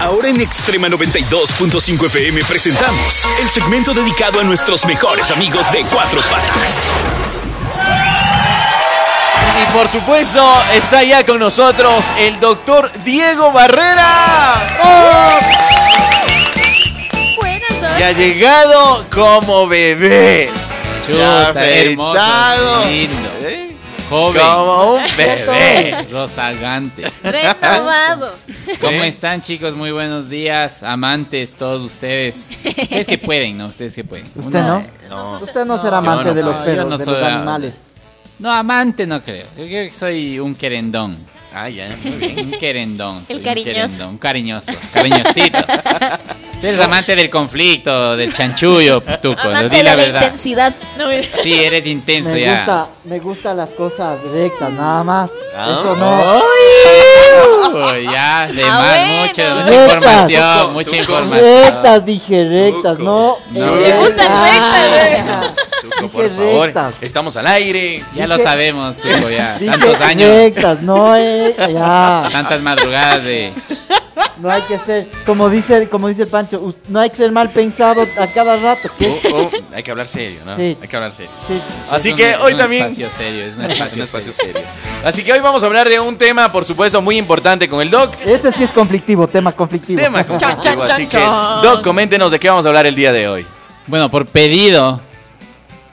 Ahora en Extrema 92.5 FM presentamos el segmento dedicado a nuestros mejores amigos de Cuatro Patas. Y por supuesto, está ya con nosotros el doctor Diego Barrera. ¡Oh! Buenas Y ha llegado como bebé. Ya Chuta, hermoso, afeitado. lindo. Joven, Como un bebé. rozagante. Renovado. ¿Cómo ¿Eh? están chicos? Muy buenos días, amantes, todos ustedes. Ustedes que pueden, ¿no? Ustedes que pueden. ¿Usted Uno- no? No. Usted no será amante no, de los perros, no de los a- animales. No, amante no creo. Yo creo que soy un querendón. Ah, ya, muy bien. Un querendón. El un cariñoso. querendón, Un cariñoso. Cariñosito. Eres amante del conflicto, del chanchullo, Tuco. Lo Amante di la de la verdad. intensidad. No. Sí, eres intenso Me ya. gusta, me gustan las cosas rectas, nada más. Ah. Eso no. Uy, ya, de Ah, más, bueno. mucho, mucha Rectas. información, Tuco, mucha tuco. información. Rectas, dije rectas, no. No. eh, Me gustan ah, Tuco, Dije por favor. rectas. Estamos al aire. Ya lo sabemos, Tuco, ya. Tantos años, rectas, no, eh, ya. tantas madrugadas de... No hay que ser, como dice, como dice el Pancho, no hay que ser mal pensado a cada rato. ¿qué? Oh, oh, hay que hablar serio, ¿no? Sí. Hay que hablar serio. Sí. Así Es un- que es hoy un también espacio serio, es un un espacio, serio. serio. Así que hoy vamos a hablar de un tema, por supuesto, muy importante con el Doc. Ese sí es conflictivo, tema conflictivo. Tema conflictivo. chan, Así que. Doc, coméntenos de qué vamos a hablar el día de hoy. Bueno, por pedido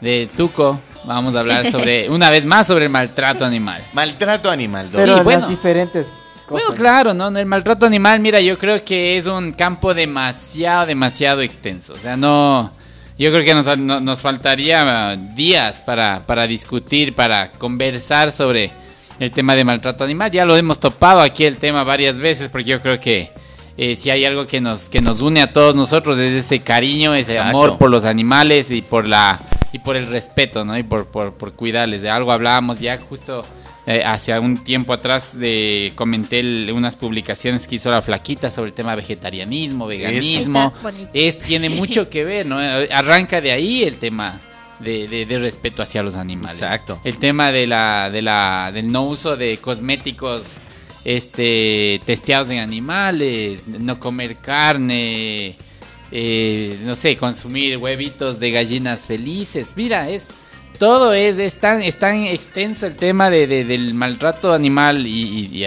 de Tuco, vamos a hablar sobre, una vez más, sobre el maltrato animal. Maltrato animal, Doc. Pero Sí, en bueno. las diferentes cosas. Bueno, claro, ¿no? El maltrato animal, mira, yo creo que es un campo demasiado, demasiado extenso. O sea, no... Yo creo que nos, no- nos faltaría uh, días para, para discutir, para conversar sobre el tema de maltrato animal. Ya lo hemos topado aquí el tema varias veces porque yo creo que eh, si hay algo que nos, que nos une a todos nosotros es ese cariño, ese Exacto. amor por los animales y por la y por el respeto, ¿no? Y por, por, por cuidarles. De algo hablábamos ya justo eh, hace un tiempo atrás de comenté el- unas publicaciones que hizo la flaquita sobre el tema vegetarianismo, veganismo. Es, tiene mucho que ver, ¿no? Arranca de ahí el tema de, de- de respeto hacia los animales. Exacto. El tema de la, de la, del no uso de cosméticos este, testeados en animales, no comer carne, eh, no sé, consumir huevitos de gallinas felices. Mira, es todo es, es tan, es tan extenso el tema de, de- del maltrato animal y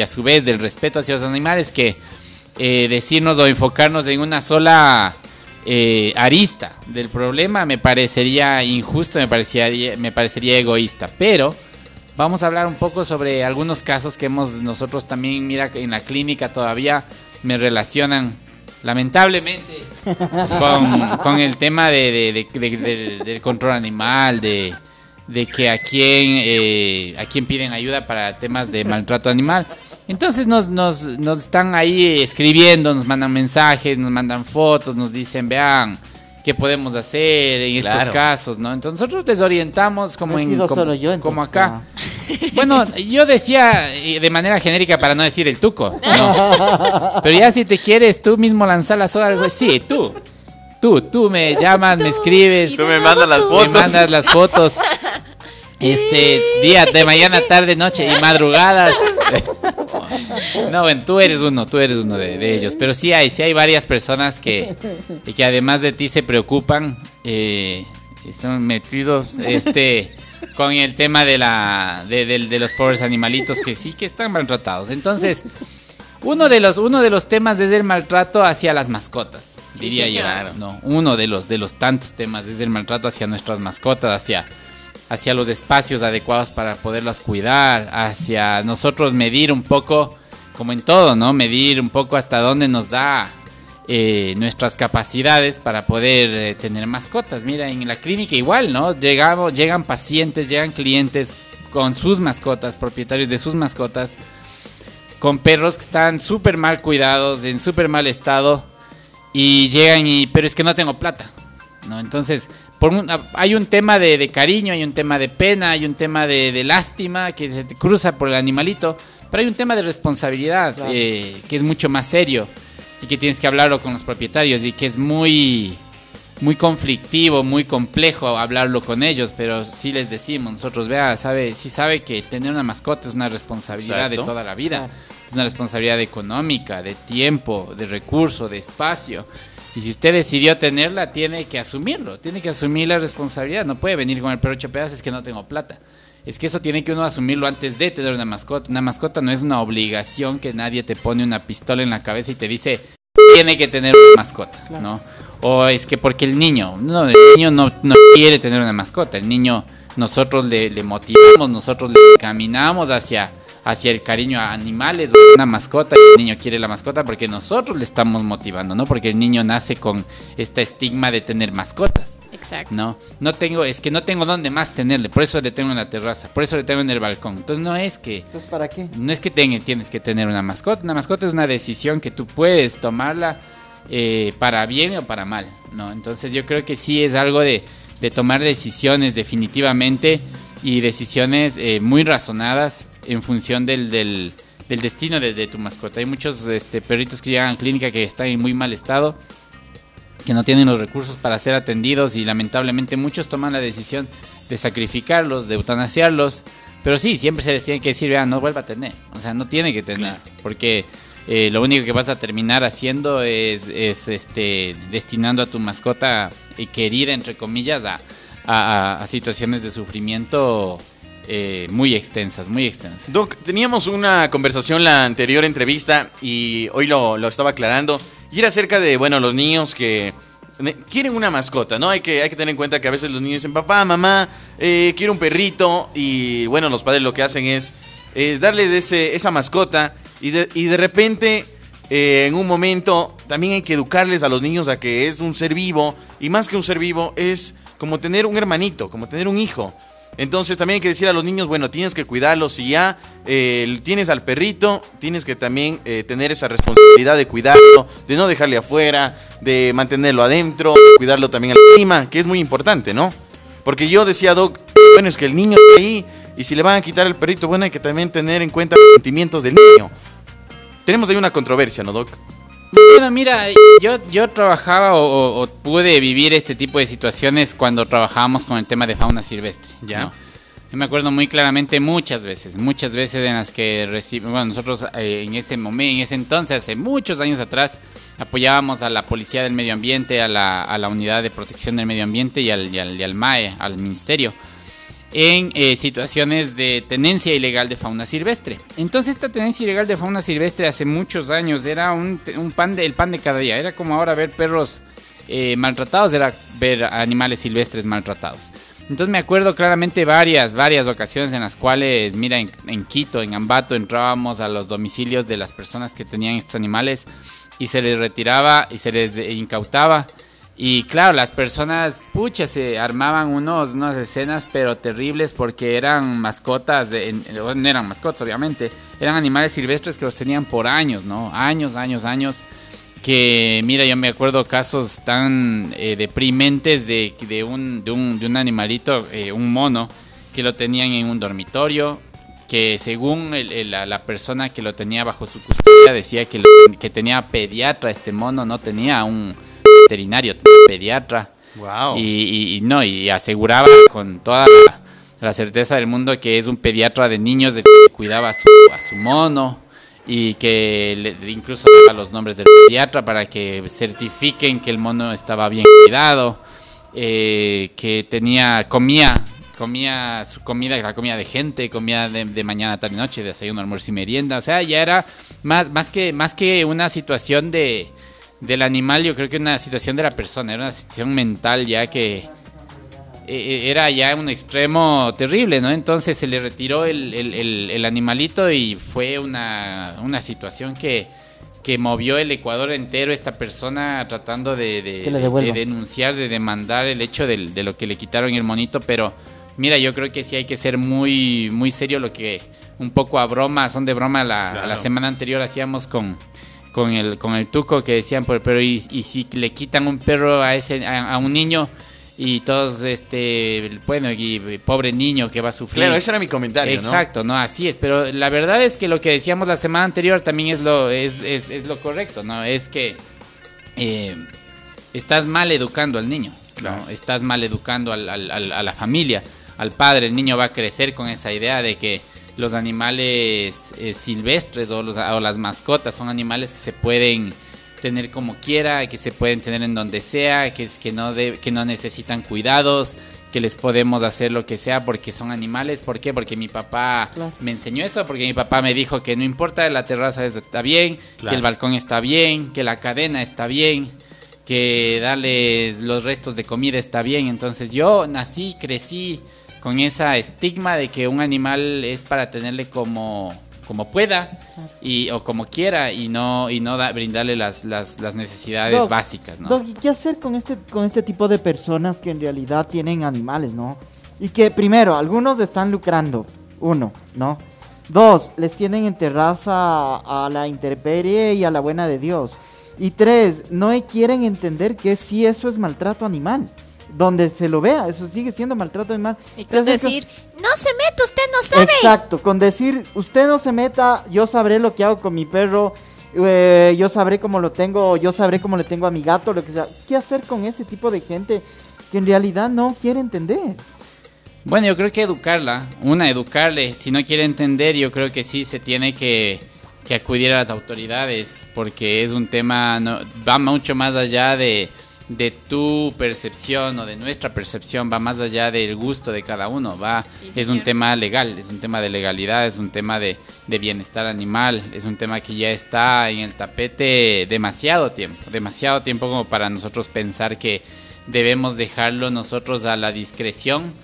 a su vez del respeto hacia los animales que eh, decirnos o enfocarnos en una sola eh, arista del problema me parecería injusto, me parecería, me parecería egoísta, pero vamos a hablar un poco sobre algunos casos que hemos nosotros también, mira, en la clínica todavía me relacionan lamentablemente con, el tema de, de- de- de- del- control animal, de, de que a quién, eh, a quién piden ayuda para temas de maltrato animal. Entonces nos, nos, nos están ahí escribiendo, nos mandan mensajes, nos mandan fotos, nos dicen, vean, qué podemos hacer en Claro. estos casos, ¿no? Entonces nosotros les orientamos como No he en como, solo yo, como entonces, acá. Bueno, yo decía eh, de manera genérica para no decir el tuco, ¿no? Pero ya si te quieres tú mismo lanzar la soda, algo sí, tú. Tú, tú me llamas, me escribes, Tú me mandas las me fotos. mandas las fotos. Este, día de mañana, tarde, noche y madrugadas. No, bueno, tú eres uno, tú eres uno de, de ellos. Pero sí hay, sí hay varias personas que, que además de ti se preocupan, eh, están metidos, este, con el tema de la, de, los pobres animalitos que sí que están maltratados. Entonces, uno de los, uno de los temas es el maltrato hacia las mascotas, diría yo. claro. No, uno de los, de los tantos temas es el maltrato hacia nuestras mascotas, hacia, hacia los espacios adecuados para poderlas cuidar, hacia nosotros medir un poco, como en todo, ¿no? Medir un poco hasta dónde nos da eh, nuestras capacidades para poder eh, tener mascotas. Mira, en la clínica igual, ¿no? Llegamos, llegan pacientes, llegan clientes con sus mascotas, propietarios de sus mascotas, con perros que están súper mal cuidados, en súper mal estado, y llegan y, pero es que no tengo plata, ¿no? Entonces, por un- hay un tema de, de cariño, hay un tema de pena, hay un tema de, de lástima que se te cruza por el animalito, pero hay un tema de responsabilidad Claro. eh, que es mucho más serio y que tienes que hablarlo con los propietarios y que es muy muy conflictivo, muy complejo hablarlo con ellos, pero sí les decimos, nosotros, vea, sabe, sí sabe que tener una mascota es una responsabilidad Exacto. de toda la vida. Claro. es una responsabilidad económica, de tiempo, de recurso, de espacio. Y si usted decidió tenerla, tiene que asumirlo, tiene que asumir la responsabilidad. No puede venir con el perro hecho pedazos, es que no tengo plata. Es que eso tiene que uno asumirlo antes de tener una mascota. Una mascota no es una obligación que nadie te pone una pistola en la cabeza y te dice, tiene que tener una mascota, ¿no? O es que porque el niño, no, el niño no, no quiere tener una mascota. El niño, nosotros le, le motivamos, nosotros le caminamos hacia, hacia el cariño a animales, o una mascota, y el niño quiere la mascota porque nosotros le estamos motivando, ¿no? Porque el niño nace con este estigma de tener mascotas. Exacto. No, no tengo, es que no tengo dónde más tenerle, por eso le tengo en la terraza, por eso le tengo en el balcón. Entonces no es que, Entonces, ¿para qué? no es que tenga- tienes que tener una mascota, una mascota es una decisión que tú puedes tomarla eh, para bien o para mal, ¿no? Entonces yo creo que sí es algo de, de tomar decisiones definitivamente y decisiones eh, muy razonadas en función del, del, del destino de, de tu mascota. Hay muchos este, perritos que llegan a clínica que están en muy mal estado que no tienen los recursos para ser atendidos y lamentablemente muchos toman la decisión de sacrificarlos, de eutanasiarlos. Pero sí, siempre se les tiene que decir, vean, no vuelva a tener. O sea, no tiene que tener. Porque eh, lo único que vas a terminar haciendo es, es, este, destinando a tu mascota eh, querida, entre comillas, a, a- a- a situaciones de sufrimiento eh, muy extensas, muy extensas. Doc, teníamos una conversación la anterior entrevista y hoy lo, lo estaba aclarando. Y era acerca de, bueno, los niños que ne- quieren una mascota, ¿no? Hay que, hay que tener en cuenta que a veces los niños dicen, papá, mamá, eh, quiero un perrito. Y bueno, los padres lo que hacen es, es darles ese, esa mascota. Y de, y de repente, eh, en un momento, también hay que educarles a los niños a que es un ser vivo. Y más que un ser vivo, es como tener un hermanito, como tener un hijo. Entonces también hay que decir a los niños, bueno, tienes que cuidarlos. Si ya eh, tienes al perrito, tienes que también eh, tener esa responsabilidad de cuidarlo, de no dejarle afuera, de mantenerlo adentro, de cuidarlo también al clima, que es muy importante, ¿no? Porque yo decía, Doc, bueno, es que el niño está ahí y si le van a quitar el perrito, bueno, hay que también tener en cuenta los sentimientos del niño. Tenemos ahí una controversia, ¿no, Doc? Bueno, mira, yo, yo trabajaba o, o- o pude vivir este tipo de situaciones cuando trabajábamos con el tema de fauna silvestre. Ya. ¿no? Yo me acuerdo muy claramente muchas veces, muchas veces en las que recibimos, bueno, nosotros eh, en ese momento, en ese entonces, hace muchos años atrás, apoyábamos a la Policía del Medio Ambiente, a la, a la Unidad de Protección del Medio Ambiente y al, y al, y al MAE, al Ministerio en eh, situaciones de tenencia ilegal de fauna silvestre. Entonces esta tenencia ilegal de fauna silvestre hace muchos años era un, pan de, el pan de cada día. Era como ahora ver perros eh, maltratados, era ver animales silvestres maltratados. Entonces me acuerdo claramente varias, varias ocasiones en las cuales, mira, en, en Quito, en Ambato, entrábamos a los domicilios de las personas que tenían estos animales y se les retiraba y se les eh, incautaba. Y claro, las personas, pucha, se armaban unos, unas escenas pero terribles porque eran mascotas, de, no eran mascotas obviamente, eran animales silvestres que los tenían por años, ¿no? Años, años, años. Que mira, yo me acuerdo casos tan eh, deprimentes de, de, un, de, un, de un animalito, eh, un mono, que lo tenían en un dormitorio, que según el- la, persona que lo tenía bajo su custodia decía que, que tenía pediatra este mono, no tenía un veterinario, tenía pediatra. Wow. Y, y- y no, y aseguraba con toda la, la certeza del mundo que es un pediatra de niños de que cuidaba a su, a su mono y que le- incluso daba los nombres del pediatra para que certifiquen que el mono estaba bien cuidado, eh, que tenía, comía, comía su comida, la comida de gente, comía de, de mañana, tarde y noche, desayuno, almuerzo y merienda, o sea, ya era más, más, que, más que una situación de, del animal, yo creo que una situación de la persona, era una situación mental ya que eh, era ya un extremo terrible, ¿no? Entonces se le retiró el, el- el- el animalito y fue una, una situación que, que movió el Ecuador entero, esta persona tratando de, de- de denunciar, de demandar el hecho del- de lo que le quitaron el monito, pero mira, yo creo que sí hay que ser muy, muy serio lo que un poco a broma, son de broma, la, Claro. la semana anterior hacíamos con con el con el tuco que decían pero, pero y, y si le quitan un perro a ese a, a un niño y todos este bueno y, y pobre niño que va a sufrir Claro, ese era mi comentario, ¿no? Exacto, no, así es, pero la verdad es que lo que decíamos la semana anterior también es lo es, es, es lo correcto, ¿no? Es que eh, estás mal educando al niño, ¿no? Claro. Estás mal educando al- al- al- a la familia, al padre, el niño va a crecer con esa idea de que los animales eh, silvestres o, los- o las mascotas son animales que se pueden tener como quiera, que se pueden tener en donde sea, que, es- que, no, de- que no necesitan cuidados, que les podemos hacer lo que sea porque son animales. ¿Por qué? Porque mi papá Claro. me enseñó eso, porque mi papá me dijo que no importa, la terraza está bien, Claro. que el balcón está bien, que la cadena está bien, que darles los restos de comida está bien. Entonces yo nací, crecí con esa estigma de que un animal es para tenerle como como pueda y o como quiera y no y no da- brindarle las, las, las necesidades Doc, básicas, ¿no? Doc, ¿y qué hacer con este, con este tipo de personas que en realidad tienen animales, no? Y que primero, algunos están lucrando, uno, ¿no? Dos, les tienen en terraza a la intemperie y a la buena de Dios. Y tres, no quieren entender que si eso es maltrato animal. Donde se lo vea, eso sigue siendo maltrato animal. Y ¿Qué con hacer con- decir, no se meta, usted no sabe. Exacto, con decir, usted no se meta, yo sabré lo que hago con mi perro, eh, yo sabré cómo lo tengo, yo sabré cómo le tengo a mi gato, lo que sea. ¿Qué hacer con ese tipo de gente que en realidad no quiere entender? Bueno, yo creo que educarla, una, educarle, si no quiere entender, yo creo que sí se tiene que, que acudir a las autoridades, porque es un tema, no, va mucho más allá de, de tu percepción o de nuestra percepción, va más allá del gusto de cada uno, va, Sí, es un tema legal, es un tema de legalidad, es un tema de, de bienestar animal, es un tema que ya está en el tapete demasiado tiempo, demasiado tiempo como para nosotros pensar que debemos dejarlo nosotros a la discreción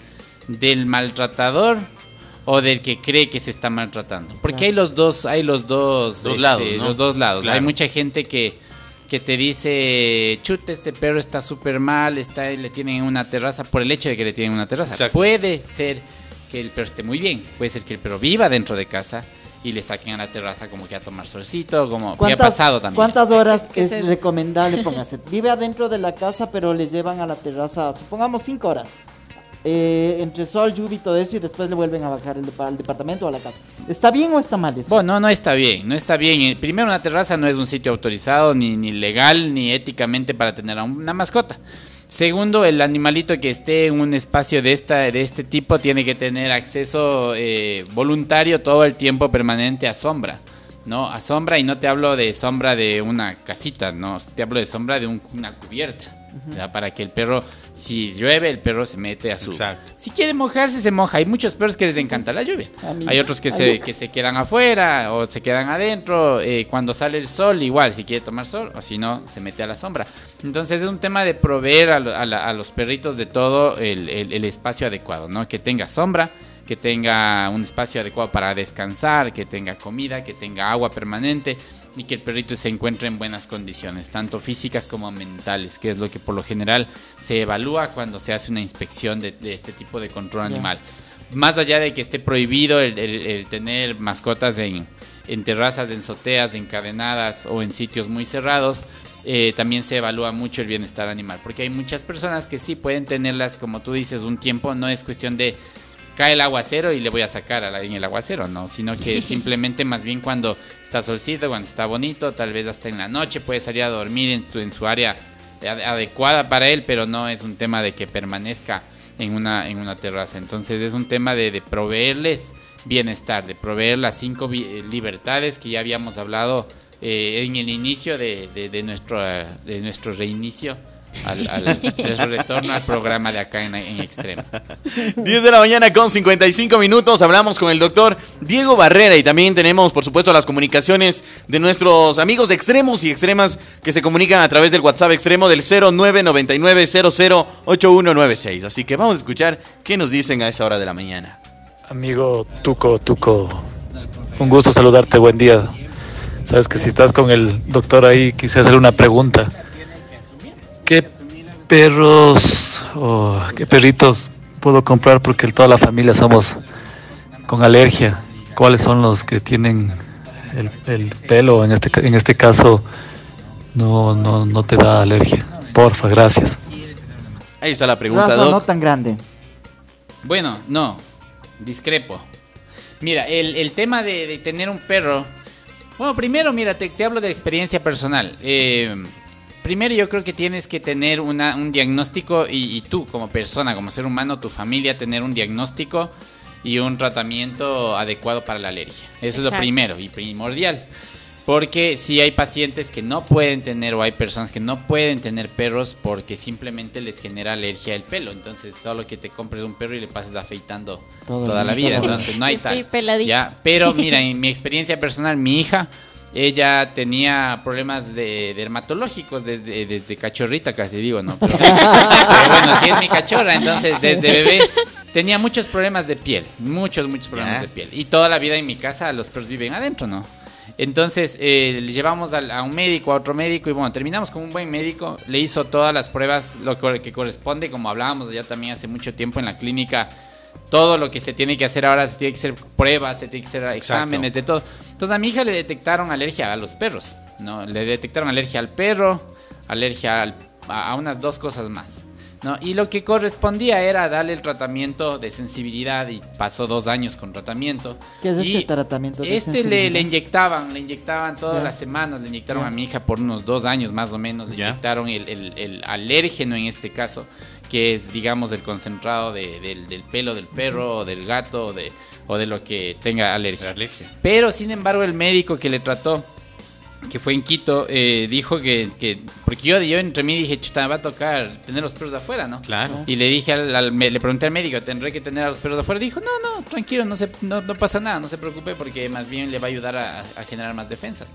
del maltratador o del que cree que se está maltratando. Porque Claro. hay los dos, hay los dos, Dos lados, ¿no? los dos lados. Claro. Hay mucha gente que, que te dice, chuta, este perro está súper mal, está, le tienen en una terraza por el hecho de que le tienen una terraza. Exacto. Puede ser que el perro esté muy bien, puede ser que el perro viva dentro de casa y le saquen a la terraza como que a tomar solcito, como que ha pasado también. ¿Cuántas horas Que es recomendable? Póngase, vive adentro de la casa, pero les llevan a la terraza, supongamos cinco horas. Eh, entre sol, lluvia y todo eso, y después le vuelven a bajar el, el departamento o a la casa. ¿Está bien o está mal eso? Bueno, no, no está bien, no está bien. Eh, Primero, una terraza no es un sitio autorizado, ni, ni legal, ni éticamente para tener a una mascota. Segundo, el animalito que esté en un espacio de, esta, de este tipo tiene que tener acceso eh, voluntario todo el tiempo permanente a sombra. ¿no? A sombra, y no te hablo de sombra de una casita, no, te hablo de sombra de un- una cubierta. Para que el perro, si llueve, el perro se mete a su... Exacto. Si quiere mojarse, se moja. Hay muchos perros que les encanta la lluvia. Hay otros que se, que se quedan afuera o se quedan adentro. eh, cuando sale el sol, igual, si quiere tomar sol o si no, se mete a la sombra. Entonces es un tema de proveer a, lo- a la- a los perritos de todo el, el- el espacio adecuado, ¿no? Que tenga sombra, que tenga un espacio adecuado para descansar, que tenga comida, que tenga agua permanente y que el perrito se encuentre en buenas condiciones, tanto físicas como mentales, que es lo que por lo general se evalúa cuando se hace una inspección de, de este tipo de control animal. Más allá de que esté prohibido el, el- el tener mascotas en, en terrazas, en azoteas, encadenadas o en sitios muy cerrados, eh, también se evalúa mucho el bienestar animal, porque hay muchas personas que sí pueden tenerlas, como tú dices, un tiempo, no es cuestión de cae el aguacero y le voy a sacar a la- en el aguacero, no, sino que simplemente más bien cuando está solcito, cuando está bonito, tal vez hasta en la noche puede salir a dormir en, tu- en su área ade- adecuada para él, pero no es un tema de que permanezca en una, en una terraza. Entonces es un tema de, de proveerles bienestar, de proveer las cinco eh, libertades que ya habíamos hablado eh, en el inicio de, de- de nuestro, de nuestro reinicio. Al, al- retorno al programa de acá en, en Extremo. 10 de la mañana con 55 minutos. Hablamos con el doctor Diego Barrera y también tenemos, por supuesto, las comunicaciones de nuestros amigos de extremos y extremas que se comunican a través del WhatsApp extremo del 0999-008196. Así que vamos a escuchar qué nos dicen a esa hora de la mañana. Amigo Tuco, Tuco, un gusto saludarte, buen día. Sabes que si estás con el doctor ahí, quise hacer una pregunta. ¿Qué perros o qué perritos puedo comprar porque toda la familia somos con alergia? ¿Cuáles son los que tienen el, el pelo? En este, ca- en este caso, no, no, no te da alergia. Porfa, gracias. Ahí está la pregunta, Raza Doc. no tan grande. Bueno, no, discrepo. Mira, el, el tema de, de tener un perro. Bueno, primero, mira, te, te hablo de experiencia personal. Eh, primero, yo creo que tienes que tener una, un diagnóstico y, y tú, como persona, como ser humano, tu familia, tener un diagnóstico y un tratamiento adecuado para la alergia. Eso es lo primero y primordial. Porque si hay pacientes que no pueden tener o hay personas que no pueden tener perros porque simplemente les genera alergia el pelo. Entonces, solo que te compres un perro y le pases afeitando Todo toda la vida. Entonces, no hay Estoy tal. peladito. Ya, pero mira, en mi experiencia personal, mi hija, ella tenía problemas de dermatológicos desde, desde cachorrita, casi digo, ¿no? Pero, pero bueno, sí es mi cachorra, entonces desde bebé tenía muchos problemas de piel, muchos, muchos problemas de piel. Y toda la vida en mi casa los perros viven adentro, ¿no? Entonces eh, le llevamos al- a, un médico, a otro médico y bueno, terminamos con un buen médico, le hizo todas las pruebas, lo que que corresponde, como hablábamos ya también hace mucho tiempo en la clínica, todo lo que se tiene que hacer ahora, se tiene que hacer pruebas, se tiene que hacer exámenes, de todo. Entonces a mi hija le detectaron alergia a los perros, ¿no? Le detectaron alergia al perro, alergia al- a, a unas dos cosas más, ¿no? Y lo que correspondía era darle el tratamiento de sensibilidad y pasó dos años con tratamiento. ¿Qué es Y este tratamiento de Este le, inyectaban, le inyectaban todas Ya. las semanas, le inyectaron Ya. a mi hija por unos dos años más o menos, le Ya. inyectaron el, el- el alérgeno en este caso, que es digamos el concentrado de- del, del pelo del perro o del gato o de, o de lo que tenga alergia. Alergia. Pero sin embargo el médico que le trató, que fue en Quito, eh, dijo que, que- porque yo, yo entre mí dije, chuta, me va a tocar tener los perros de afuera, ¿no? Claro. Y le dije al, al- me- le pregunté al médico, ¿tendré que tener a los perros de afuera? Dijo, no, no, tranquilo, no, se, no, no pasa nada, no se preocupe porque más bien le va a ayudar a, a generar más defensas.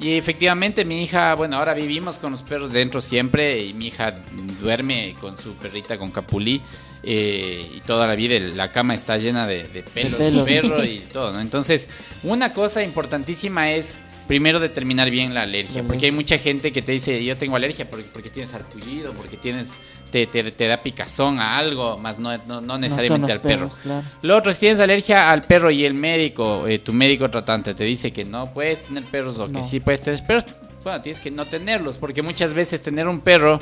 Y efectivamente mi hija, bueno, ahora vivimos con los perros dentro siempre y mi hija duerme con su perrita con capulí eh, y toda la vida la cama está llena de, de pelos de perro y todo, ¿no? Entonces, una cosa importantísima es primero determinar bien la alergia, porque hay mucha gente que te dice, yo tengo alergia porque, porque tienes arpullido, porque tienes te, te, te da picazón a algo, más no, no, no necesariamente al perro. claro. Lo otro, si tienes alergia al perro y el médico, eh, tu médico tratante te dice que no puedes tener perros o que sí puedes tener perros, bueno, tienes que no tenerlos, porque muchas veces tener un perro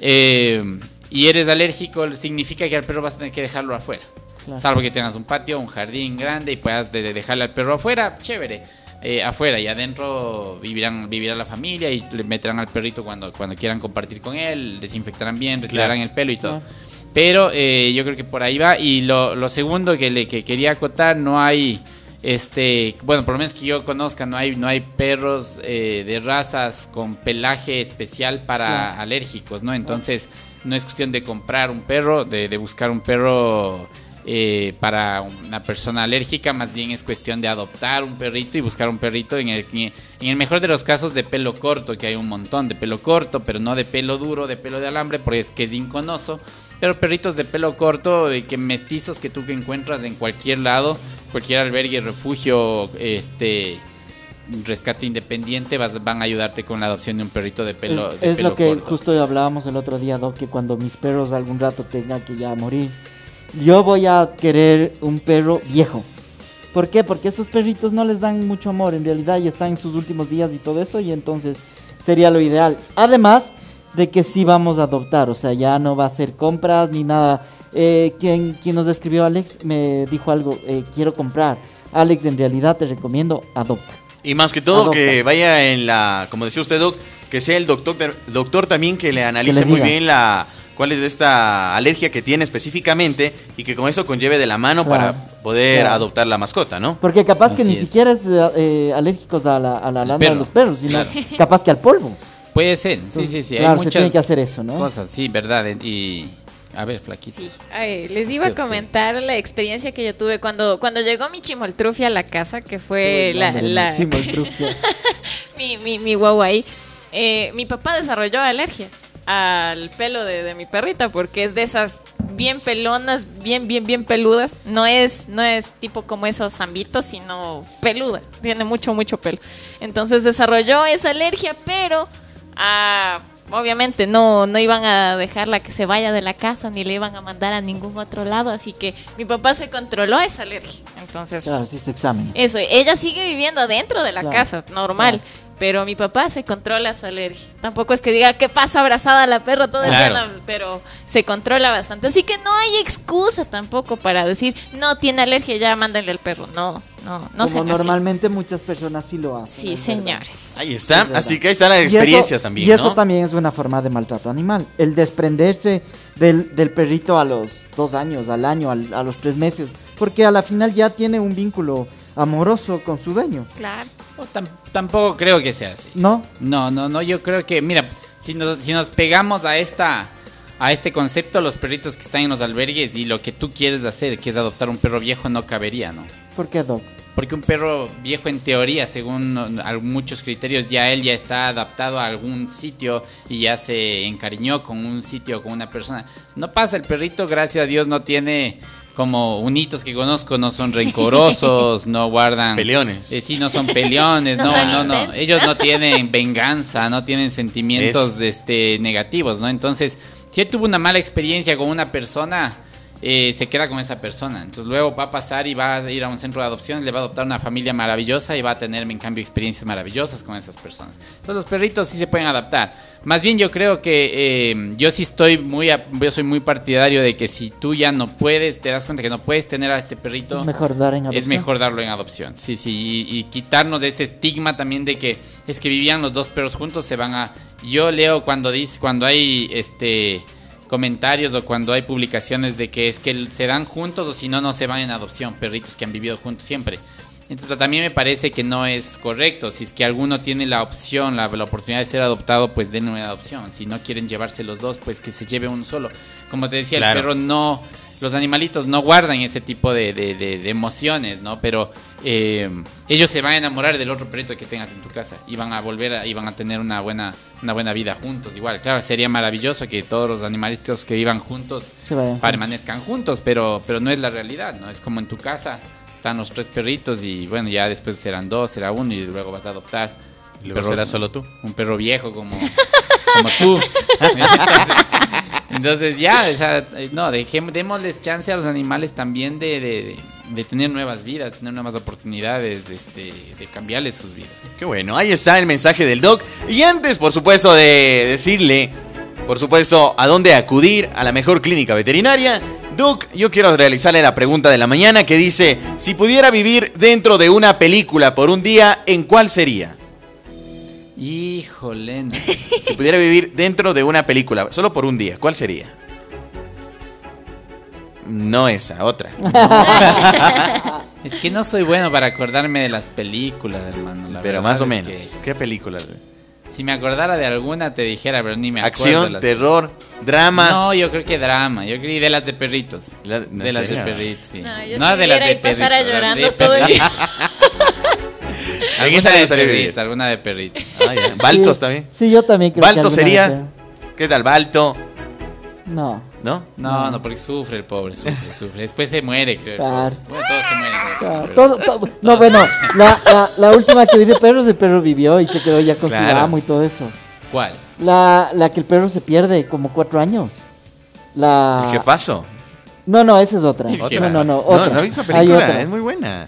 eh, y eres alérgico significa que al perro vas a tener que dejarlo afuera. Claro. Salvo que tengas un patio, un jardín grande y puedas de- de dejarle al perro afuera, chévere. Eh, afuera y adentro vivirán vivirá la familia y le meterán al perrito cuando, cuando quieran compartir con él, desinfectarán bien, retirarán el pelo y todo. Pero eh, yo creo que por ahí va. Y lo, lo segundo que le que quería acotar, no hay, este, bueno, por lo menos que yo conozca, no hay, no hay perros eh, de razas con pelaje especial para alérgicos, ¿no? Entonces, no es cuestión de comprar un perro, de, de buscar un perro eh, para una persona alérgica, más bien es cuestión de adoptar un perrito y buscar un perrito en el, en el mejor de los casos de pelo corto, que hay un montón de pelo corto, pero no de pelo duro, de pelo de alambre, porque es que es inconoso. Pero perritos de pelo corto, eh, que mestizos que tú que encuentras en cualquier lado, cualquier albergue, refugio, este rescate independiente, vas- van a ayudarte con la adopción de un perrito de pelo, es de es pelo lo que corto. justo hablábamos el otro día, Doc, que cuando mis perros algún rato tengan que ya morir, yo voy a querer un perro viejo. ¿Por qué? Porque esos perritos no les dan mucho amor en realidad y están en sus últimos días y todo eso y entonces sería lo ideal. Además de que sí vamos a adoptar, o sea, ya no va a ser compras ni nada. Eh, quien, quien nos escribió Alex me dijo algo, eh, quiero comprar. Alex, en realidad te recomiendo, adopta. Y más que todo, Adopta. que vaya en la, como decía usted, Doc, que sea el doctor, doctor también que le analice muy bien la cuál es esta alergia que tiene específicamente y que con eso conlleve de la mano Claro, para poder claro. adoptar la mascota, ¿no? Porque capaz que ni es. siquiera es eh, alérgicos a la, a la lana de los perros, sino claro. capaz que al polvo. Puede ser, sí, Entonces, sí, sí. claro, hay se muchas tiene que hacer eso, ¿no? cosas, sí, verdad. Y a ver, flaquito. Sí, Ay, les iba a comentar la experiencia que yo tuve cuando, cuando llegó mi chimoltrufia a la casa, que fue la, la- mi, mi, mi guagua ahí. Eh, mi papá desarrolló alergia al pelo de, de mi perrita porque es de esas bien pelonas, bien, bien, bien peludas. No es, no es tipo como esos zambitos, sino peluda. Tiene mucho, mucho pelo. Entonces desarrolló esa alergia, pero ah, obviamente no, no iban a dejarla que se vaya de la casa ni le iban a mandar a ningún otro lado. Así que mi papá se controló esa alergia. Entonces Claro, sí, se examen. eso, ella sigue viviendo dentro de la Claro, casa, normal. claro. Pero mi papá se controla su alergia. Tampoco es que diga que pasa abrazada a la perra todo el día, pero se controla bastante. Así que no hay excusa tampoco para decir, no tiene alergia, ya mándale al perro. No, no, no Como así. normalmente muchas personas sí lo hacen. Sí, señores. Ahí Es está, así que ahí están las Y eso- experiencias también, Y eso ¿no? también es una forma de maltrato animal. El desprenderse del, del perrito a los dos años, al año, al- a los tres meses, porque a la final ya tiene un vínculo amoroso con su dueño, Claro. O tam- tampoco creo que sea así. ¿no? No, no, no, yo creo que, mira, si nos, si nos pegamos a esta a este concepto, los perritos que están en los albergues y lo que tú quieres hacer, que es adoptar un perro viejo, no cabería, ¿no? ¿Por qué, Doc? Porque un perro viejo en teoría, según muchos criterios, ya él ya está adaptado a algún sitio y ya se encariñó con un sitio, con una persona. No pasa, el perrito, gracias a Dios, no tiene como unitos que conozco, no son rencorosos, no guardan... Peleones. Eh, sí, no son peleones, No no, no. Ellos no tienen venganza, no tienen sentimientos Eso. este, negativos, ¿no? Entonces, si él tuvo una mala experiencia con una persona, eh, se queda con esa persona. Entonces luego va a pasar y va a ir a un centro de adopción, le va a adoptar una familia maravillosa y va a tener, en cambio, experiencias maravillosas con esas personas. Entonces los perritos sí se pueden adaptar. Más bien yo creo que eh, yo sí estoy muy, yo soy muy partidario de que si tú ya no puedes, te das cuenta que no puedes tener a este perrito, Es mejor dar en adopción. es mejor darlo en adopción. Sí, sí, y, y quitarnos de ese estigma también de que es que vivían los dos perros juntos, se van a... Yo leo cuando dice, cuando hay este comentarios o cuando hay publicaciones de que es que se dan juntos o si no, no se van en adopción, perritos que han vivido juntos siempre. Entonces también me parece que no es correcto. Si es que alguno tiene la opción, la, la oportunidad de ser adoptado, pues denle una adopción. Si no quieren llevarse los dos, pues que se lleve uno solo. Como te decía, Claro. el perro no, los animalitos no guardan ese tipo de, de- de- de emociones, ¿no? Pero eh, ellos se van a enamorar del otro perrito que tengas en tu casa y van a volver a, y van a tener una buena, una buena vida juntos. Igual, claro, sería maravilloso que todos los animalitos que vivan juntos permanezcan juntos, pero, pero no es la realidad, ¿no? Es como en tu casa, están los tres perritos y bueno, ya después serán dos, será uno y luego vas a adoptar. Y luego será solo tú. Un perro viejo como, como tú. Entonces, ya, o sea, no, dejemos, démosles chance a los animales también de, de, de- de tener nuevas vidas, tener nuevas oportunidades, este, de cambiarles sus vidas. Qué bueno, ahí está el mensaje del doc. Y antes, por supuesto, de decirle, por supuesto, a dónde acudir a la mejor clínica veterinaria, Doc, yo quiero realizarle la pregunta de la mañana que dice, si pudiera vivir dentro de una película por un día, ¿en cuál sería? Híjole, no. Si pudiera vivir dentro de una película, solo por un día, ¿cuál sería? No esa, otra. es que no soy bueno para acordarme de las películas, hermano. la Pero más o menos. que ¿Qué película? si me acordara de alguna te dijera, pero ni me acuerdo. Acción, las- terror, drama. No, yo creo que drama. Yo creo que de las de perritos. La- de ¿en las de perritos, sí. No, yo no si de las de y pasara perritos, las llorando de todo el. ¿En alguna de perritos, alguna de perritos. Ah, ya. Baltos Sí, también. Sí, yo también creo que Balto alguna sería. vez, ¿Qué tal, Balto? No. ¿No? No, no, porque sufre el pobre, sufre, sufre. Después se muere, creo. Claro. Bueno, todos se mueren. Pero- todo- todo- no, bueno, la, la, la última que vi de perros, el perro vivió y se quedó ya con Claro. su amo y todo eso. ¿Cuál? La, la que el perro se pierde como cuatro años. La... ¿El jefazo? No, no, esa es otra. El No, no, no, No, otra. no he visto la Hay película, otra. es muy buena.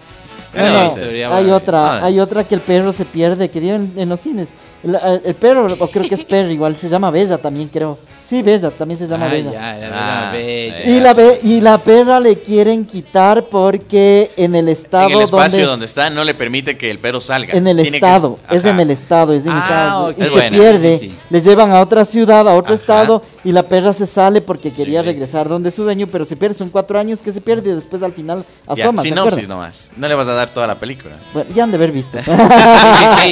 No, no. Sería hay otra, Ah. hay otra que el perro se pierde, que dieron en los cines. El, el perro, o creo que es perro, igual se llama Bella también, creo. Sí, Bella, también se llama Ay, Bella. ya, ya, Ah, ya, bella. Y la, be- y la perra le quieren quitar porque en el estado En el espacio donde... donde está no le permite que el perro salga. En el Tiene que- estado, es en el estado, es en el Ah, estado. ok. Y Es se buena, pierde, sí, sí. les llevan a otra ciudad, a otro Ajá. estado, y la perra se sale porque quería regresar donde su dueño, pero se pierde, son cuatro años que se pierde y después al final Ya, asoma, ¿se sinopsis nomás. No le vas a dar toda la película. Bueno, ya han de haber visto.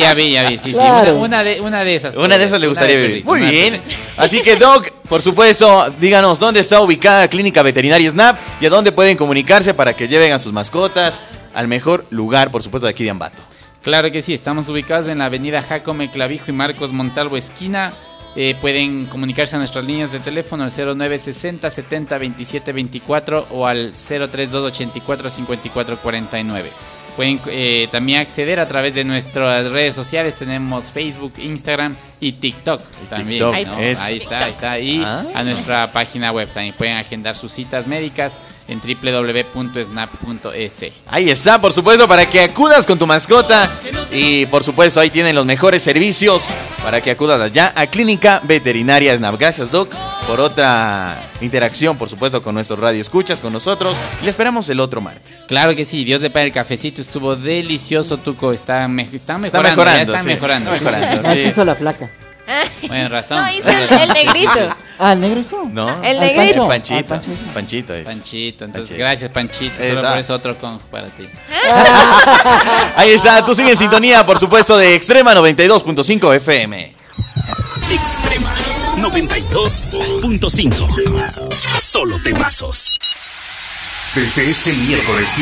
Ya vi, ya vi. Sí, sí. Una, una de, una de esas. Una de esas le gustaría vivir. Muy bien. Así que, Doc, por supuesto, díganos dónde está ubicada la Clínica Veterinaria Snap y a dónde pueden comunicarse para que lleven a sus mascotas al mejor lugar, por supuesto, de aquí de Ambato. Claro que sí, estamos ubicados en la avenida Jacome Clavijo y Marcos Montalvo esquina. Eh, pueden comunicarse a nuestras líneas de teléfono al 0960 70 27 24 o al 032 84 54 49. Pueden eh, también acceder a través de nuestras redes sociales. Tenemos Facebook, Instagram y TikTok también. TikTok, ¿no? es- Ahí está, ahí está. Y Ah. a nuestra página web también pueden agendar sus citas médicas en www.snap.es. Ahí está, por supuesto, para que acudas con tu mascota. Y por supuesto, ahí tienen los mejores servicios para que acudas allá a Clínica Veterinaria Snap. Gracias, Doc, por otra interacción, por supuesto, con nuestros radio escuchas, con nosotros. Y le esperamos el otro martes. Claro que sí, Dios le pague el cafecito, estuvo delicioso, Tuco. Está, me- Está mejorando, ya mejorando, están sí, mejorando. está mejorando. Sí. la flaca. Buena razón. No, hizo el, el negrito. Ah, el negro hizo. ¿No? El Al negrito. Pancho. Panchito. Ah, Panchito. Panchito es. Panchito, entonces Panchito. gracias Panchito, Esa. solo por eso otro con para ti. Ahí está, tú sigue en sintonía, por supuesto, de Extrema 92.5 FM. Extrema 92.5. Solo temazos. Desde este miércoles